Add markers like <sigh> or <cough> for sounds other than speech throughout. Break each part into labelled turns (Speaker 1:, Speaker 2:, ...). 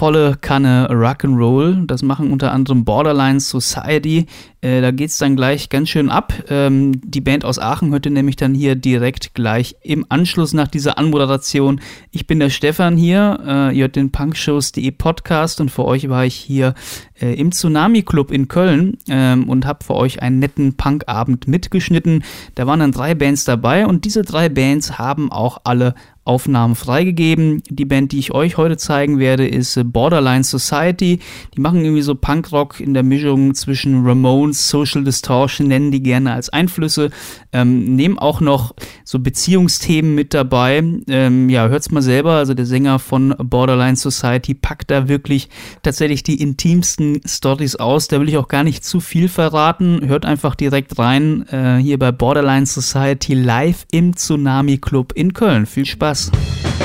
Speaker 1: volle Kanne Rock'n'Roll. Das machen unter anderem Borderline Society. Äh, da es dann gleich ganz schön ab. Ähm, die Band aus Aachen hört ihr nämlich dann hier direkt gleich im Anschluss nach dieser Anmoderation. Ich bin der Stefan hier. Äh, ihr hört den Punkshows.de Podcast und für euch war ich hier äh, im Tsunami Club in Köln ähm, und habe für euch einen netten Punkabend mitgeschnitten. Da waren dann drei Bands dabei und diese drei Bands haben auch alle Aufnahmen freigegeben. Die Band, die ich euch heute zeigen werde, ist Borderline Society. Die machen irgendwie so Punkrock in der Mischung zwischen Ramones, Social Distortion, nennen die gerne als Einflüsse. Ähm, nehmen auch noch so Beziehungsthemen mit dabei. Ähm, ja, hört's mal selber. Also der Sänger von Borderline Society packt da wirklich tatsächlich die intimsten Stories aus. Da will ich auch gar nicht zu viel verraten. Hört einfach direkt rein äh, hier bei Borderline Society live im Tsunami Club in Köln. Viel Spaß. Spaß.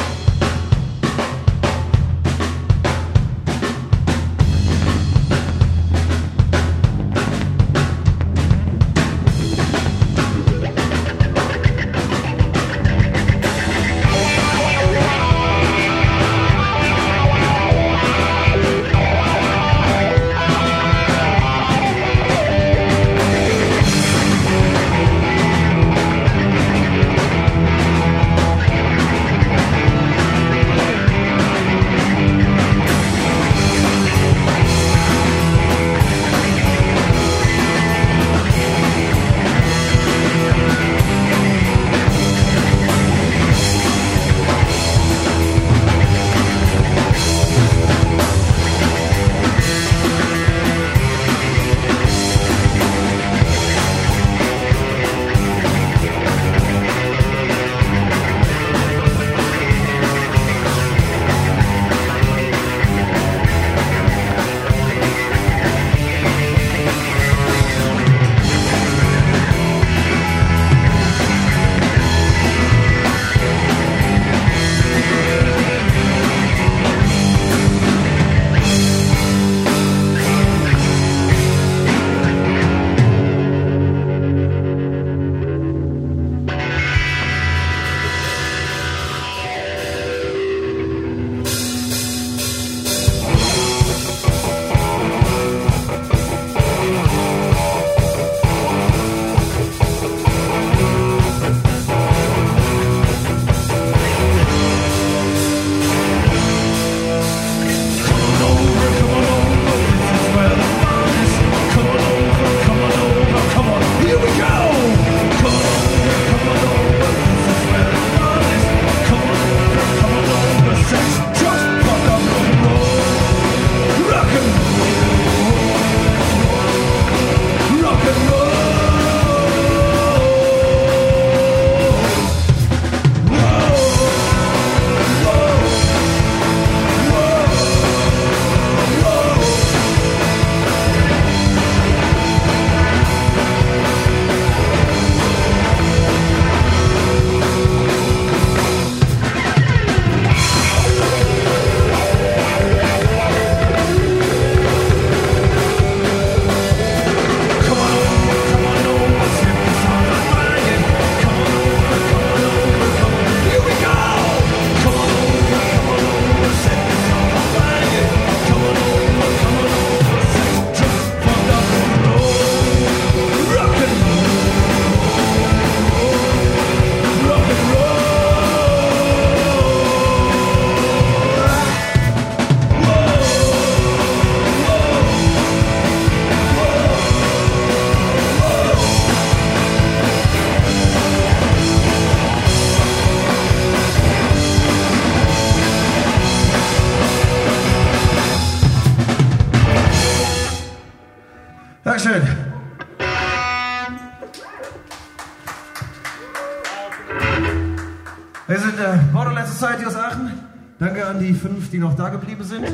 Speaker 2: Die noch da geblieben sind.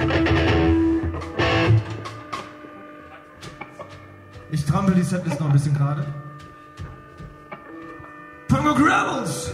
Speaker 2: Ich trampel die Setlist noch ein bisschen gerade. Pongo Gravels!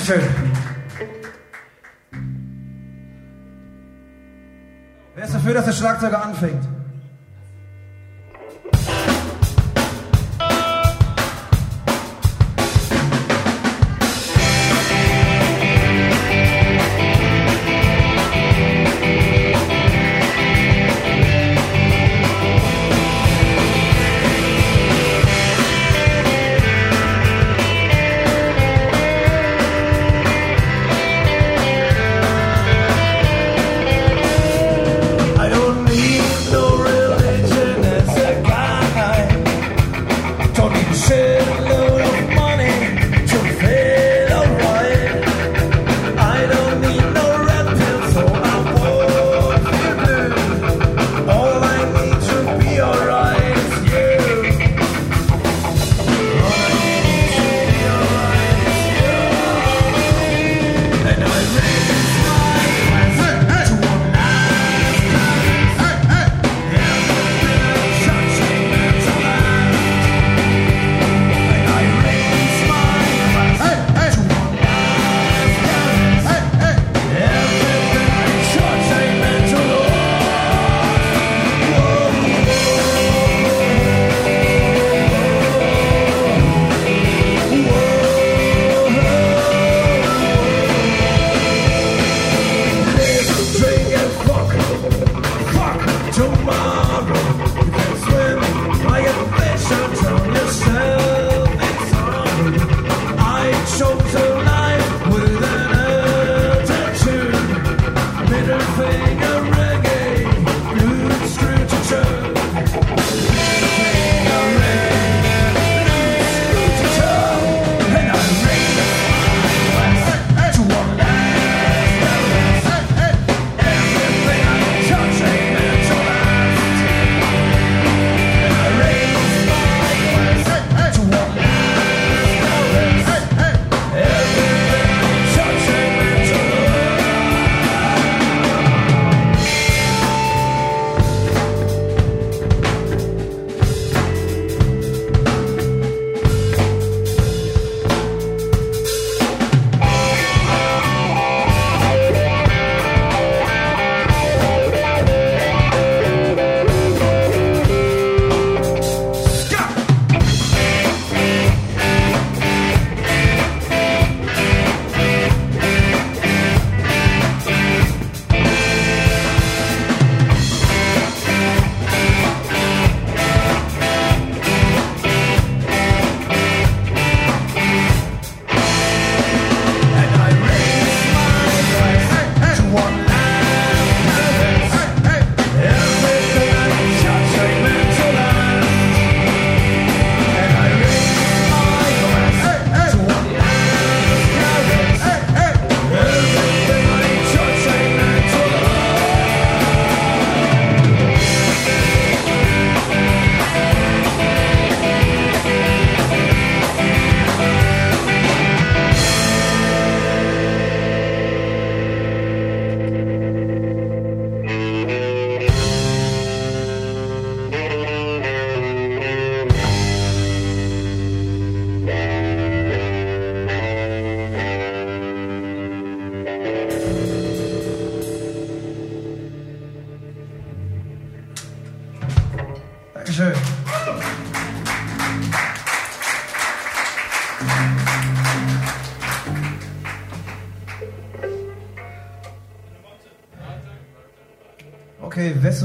Speaker 2: Dankeschön.
Speaker 3: Wer ist dafür, dass der Schlagzeuger anfängt?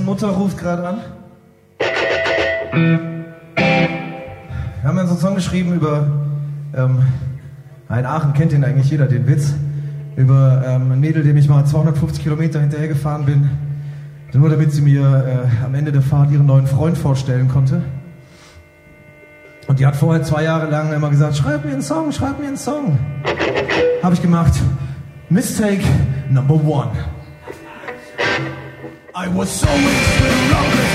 Speaker 3: Mutter ruft gerade an. Wir haben ja so einen Song geschrieben über. Ähm, in Aachen kennt ihn eigentlich jeder, den Witz. Über ähm, ein Mädel, dem ich mal 250 Kilometer hinterher gefahren bin. Nur damit sie mir äh, am Ende der Fahrt ihren neuen Freund vorstellen konnte. Und die hat vorher zwei Jahre lang immer gesagt: Schreib mir einen Song, schreib mir einen Song. Habe ich gemacht. Mistake number one. I was so weak,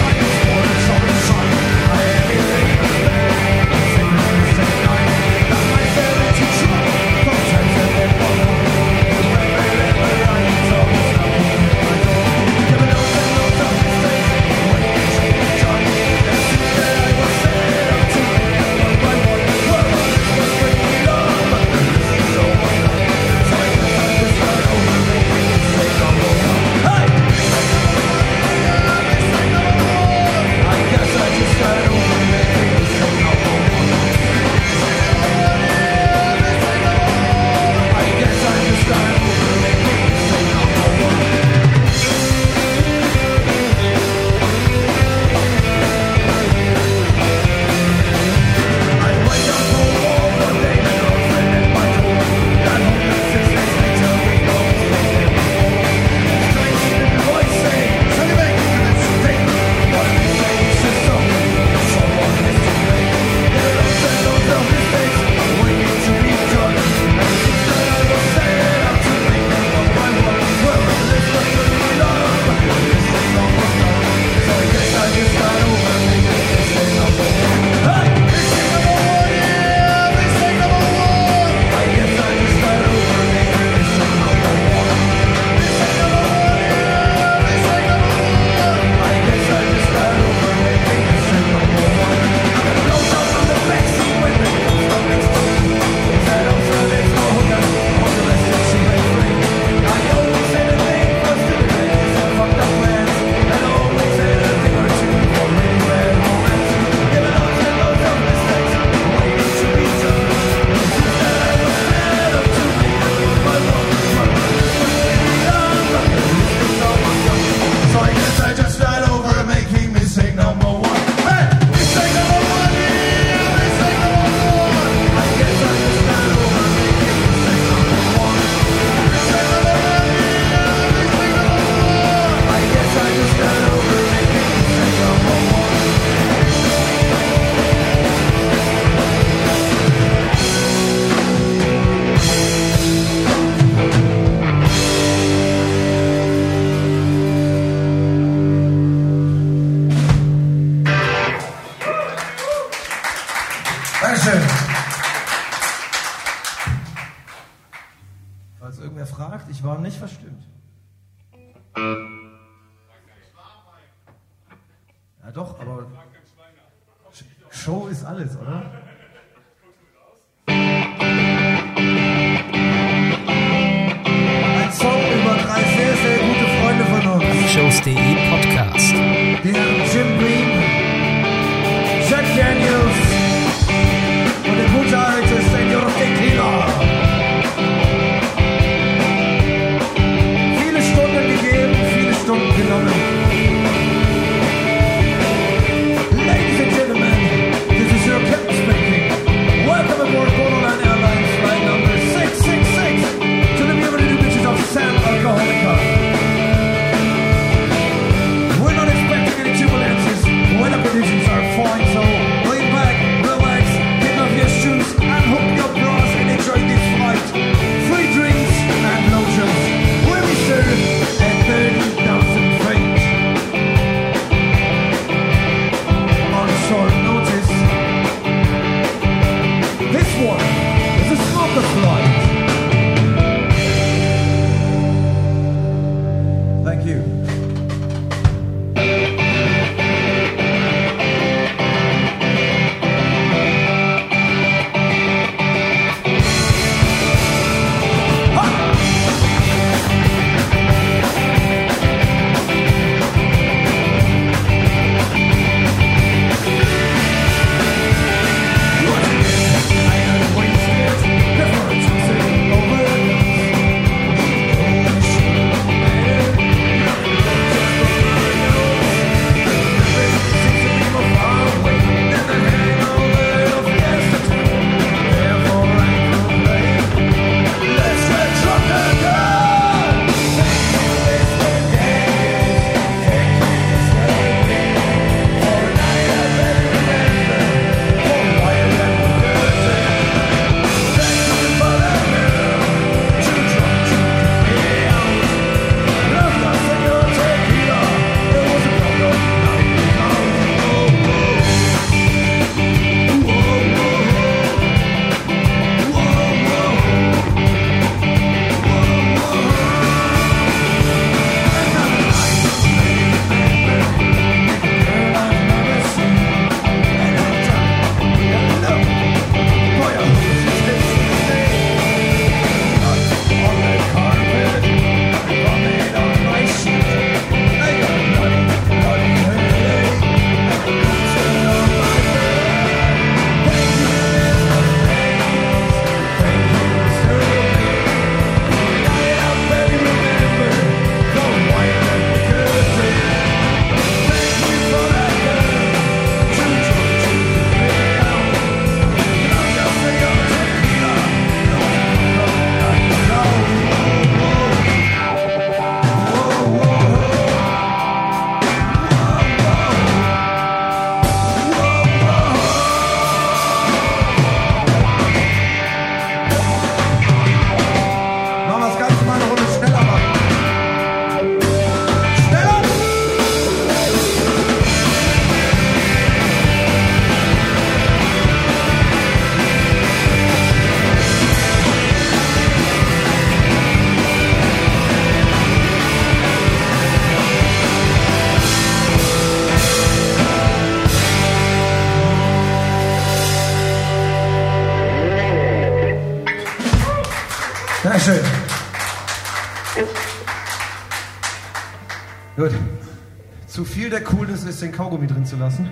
Speaker 2: den Kaugummi drin zu lassen.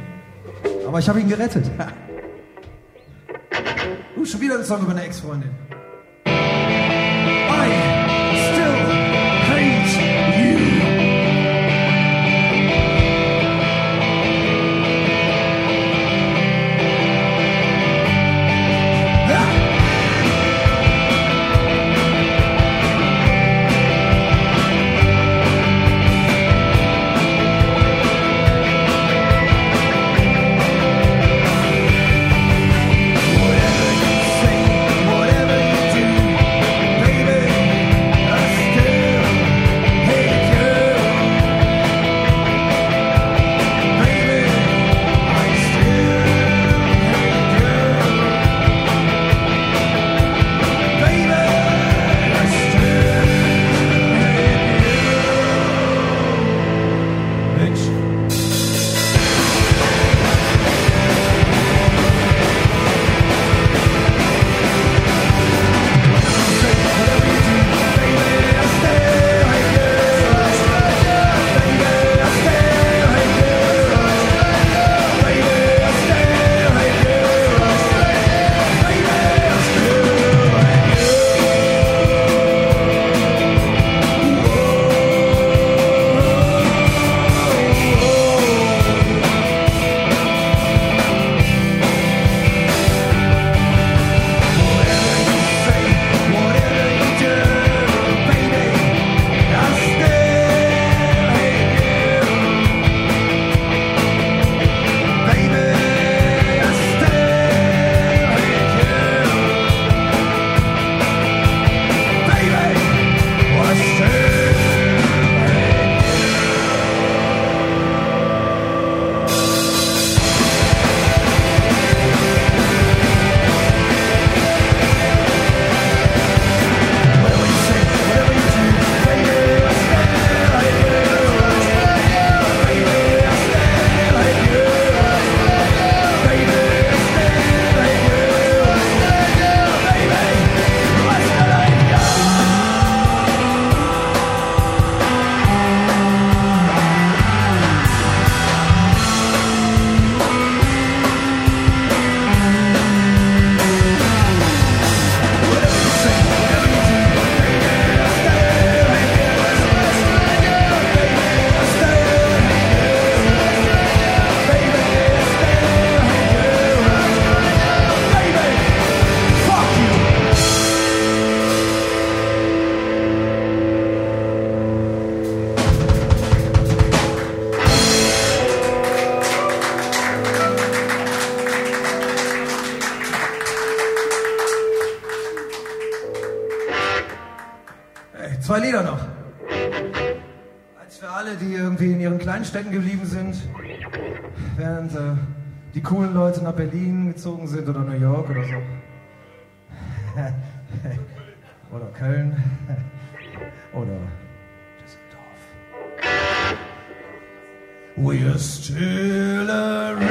Speaker 2: Aber ich habe ihn gerettet. <laughs> uh, schon wieder ein Song über eine Ex-Freundin.
Speaker 3: nach Berlin gezogen sind oder New York oder so. <laughs> oder Köln. <laughs> oder Düsseldorf. We're still around.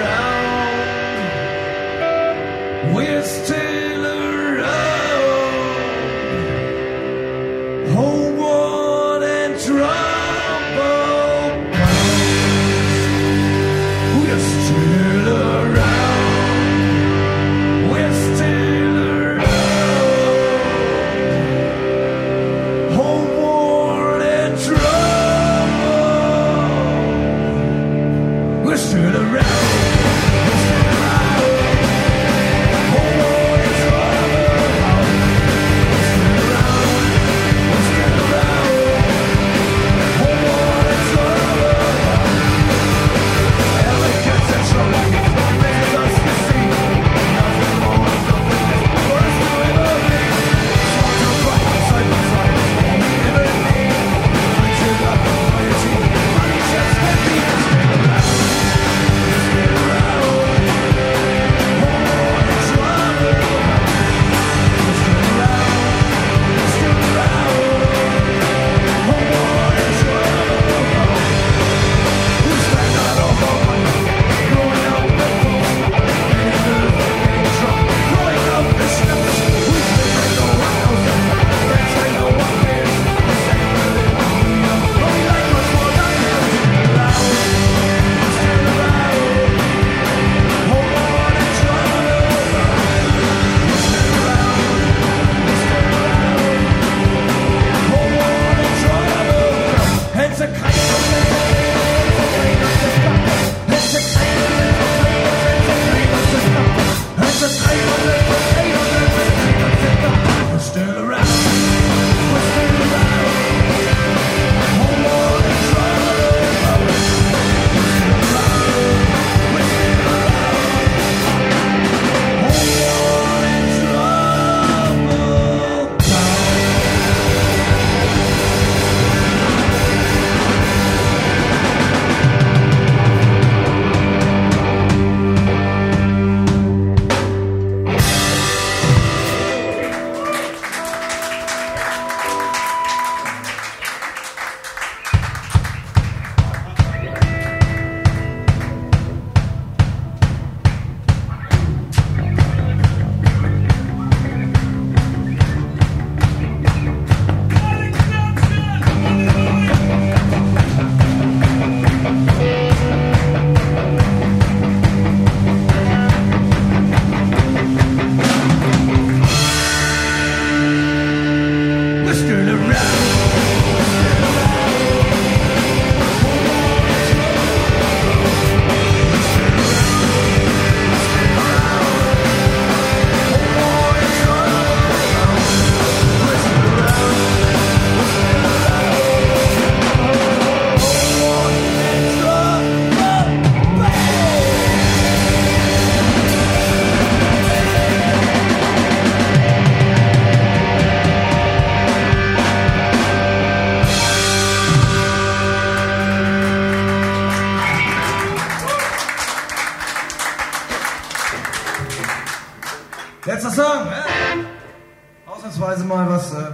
Speaker 3: Letzter Song. Äh? Ausnahmsweise mal was, äh,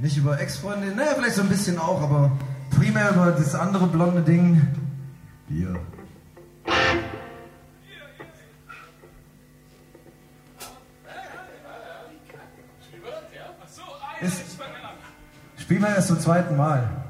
Speaker 3: nicht über Ex-Freundin, naja, vielleicht so ein bisschen auch, aber primär über das andere blonde Ding. Bier. Ist, spielen wir erst zum zweiten Mal.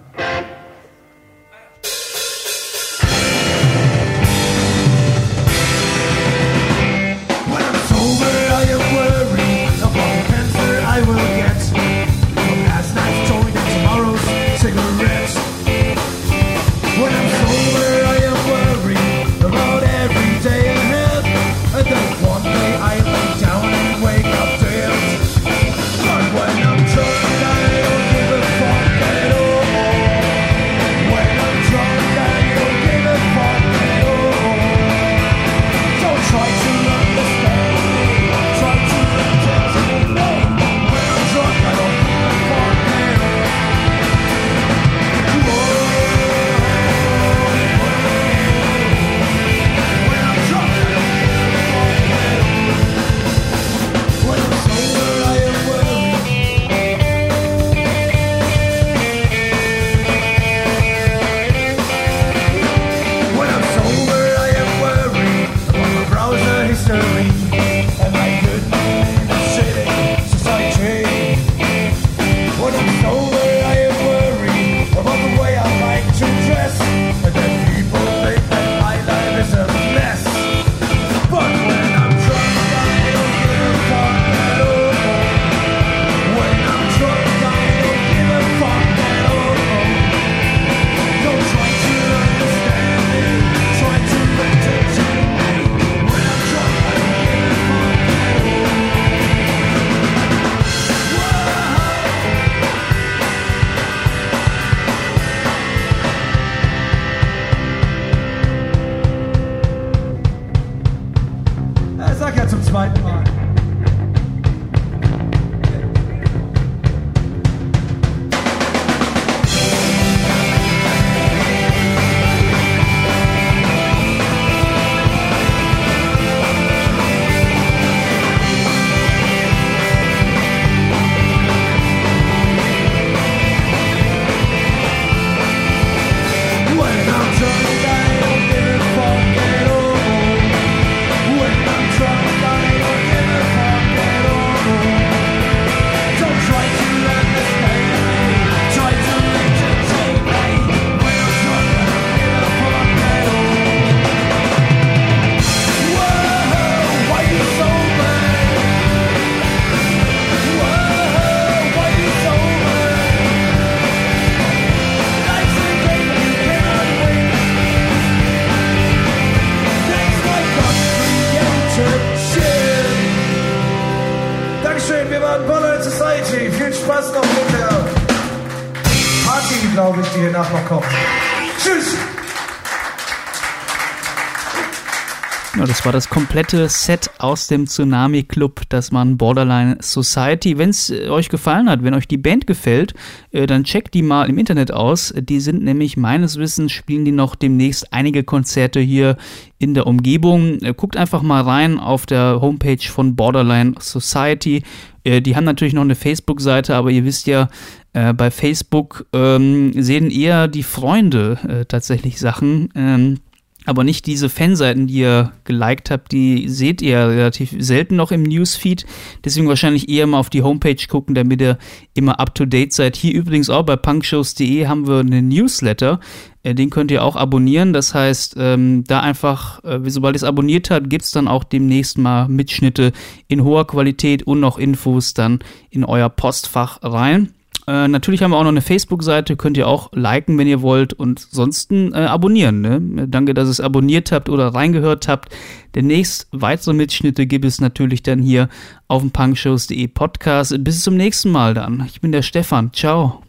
Speaker 1: Ja, das war das komplette Set aus dem Tsunami Club, das man Borderline Society. Wenn es äh, euch gefallen hat, wenn euch die Band gefällt, äh, dann checkt die mal im Internet aus. Die sind nämlich meines Wissens spielen die noch demnächst einige Konzerte hier in der Umgebung. Äh, guckt einfach mal rein auf der Homepage von Borderline Society. Die haben natürlich noch eine Facebook-Seite, aber ihr wisst ja, bei Facebook ähm, sehen eher die Freunde äh, tatsächlich Sachen. Ähm, aber nicht diese Fanseiten, die ihr geliked habt, die seht ihr relativ selten noch im Newsfeed. Deswegen wahrscheinlich eher mal auf die Homepage gucken, damit ihr immer up to date seid. Hier übrigens auch bei punkshows.de haben wir einen Newsletter. Äh, Den könnt ihr auch abonnieren. Das heißt, ähm, da einfach, äh, sobald ihr es abonniert habt, gibt es dann auch demnächst mal Mitschnitte in hoher Qualität und noch Infos dann in euer Postfach rein. Äh, natürlich haben wir auch noch eine Facebook-Seite, könnt ihr auch liken, wenn ihr wollt und ansonsten äh, abonnieren. Ne? Danke, dass ihr es abonniert habt oder reingehört habt. Demnächst weitere Mitschnitte gibt es natürlich dann hier auf dem punkshows.de Podcast. Bis zum nächsten Mal dann. Ich bin der Stefan. Ciao.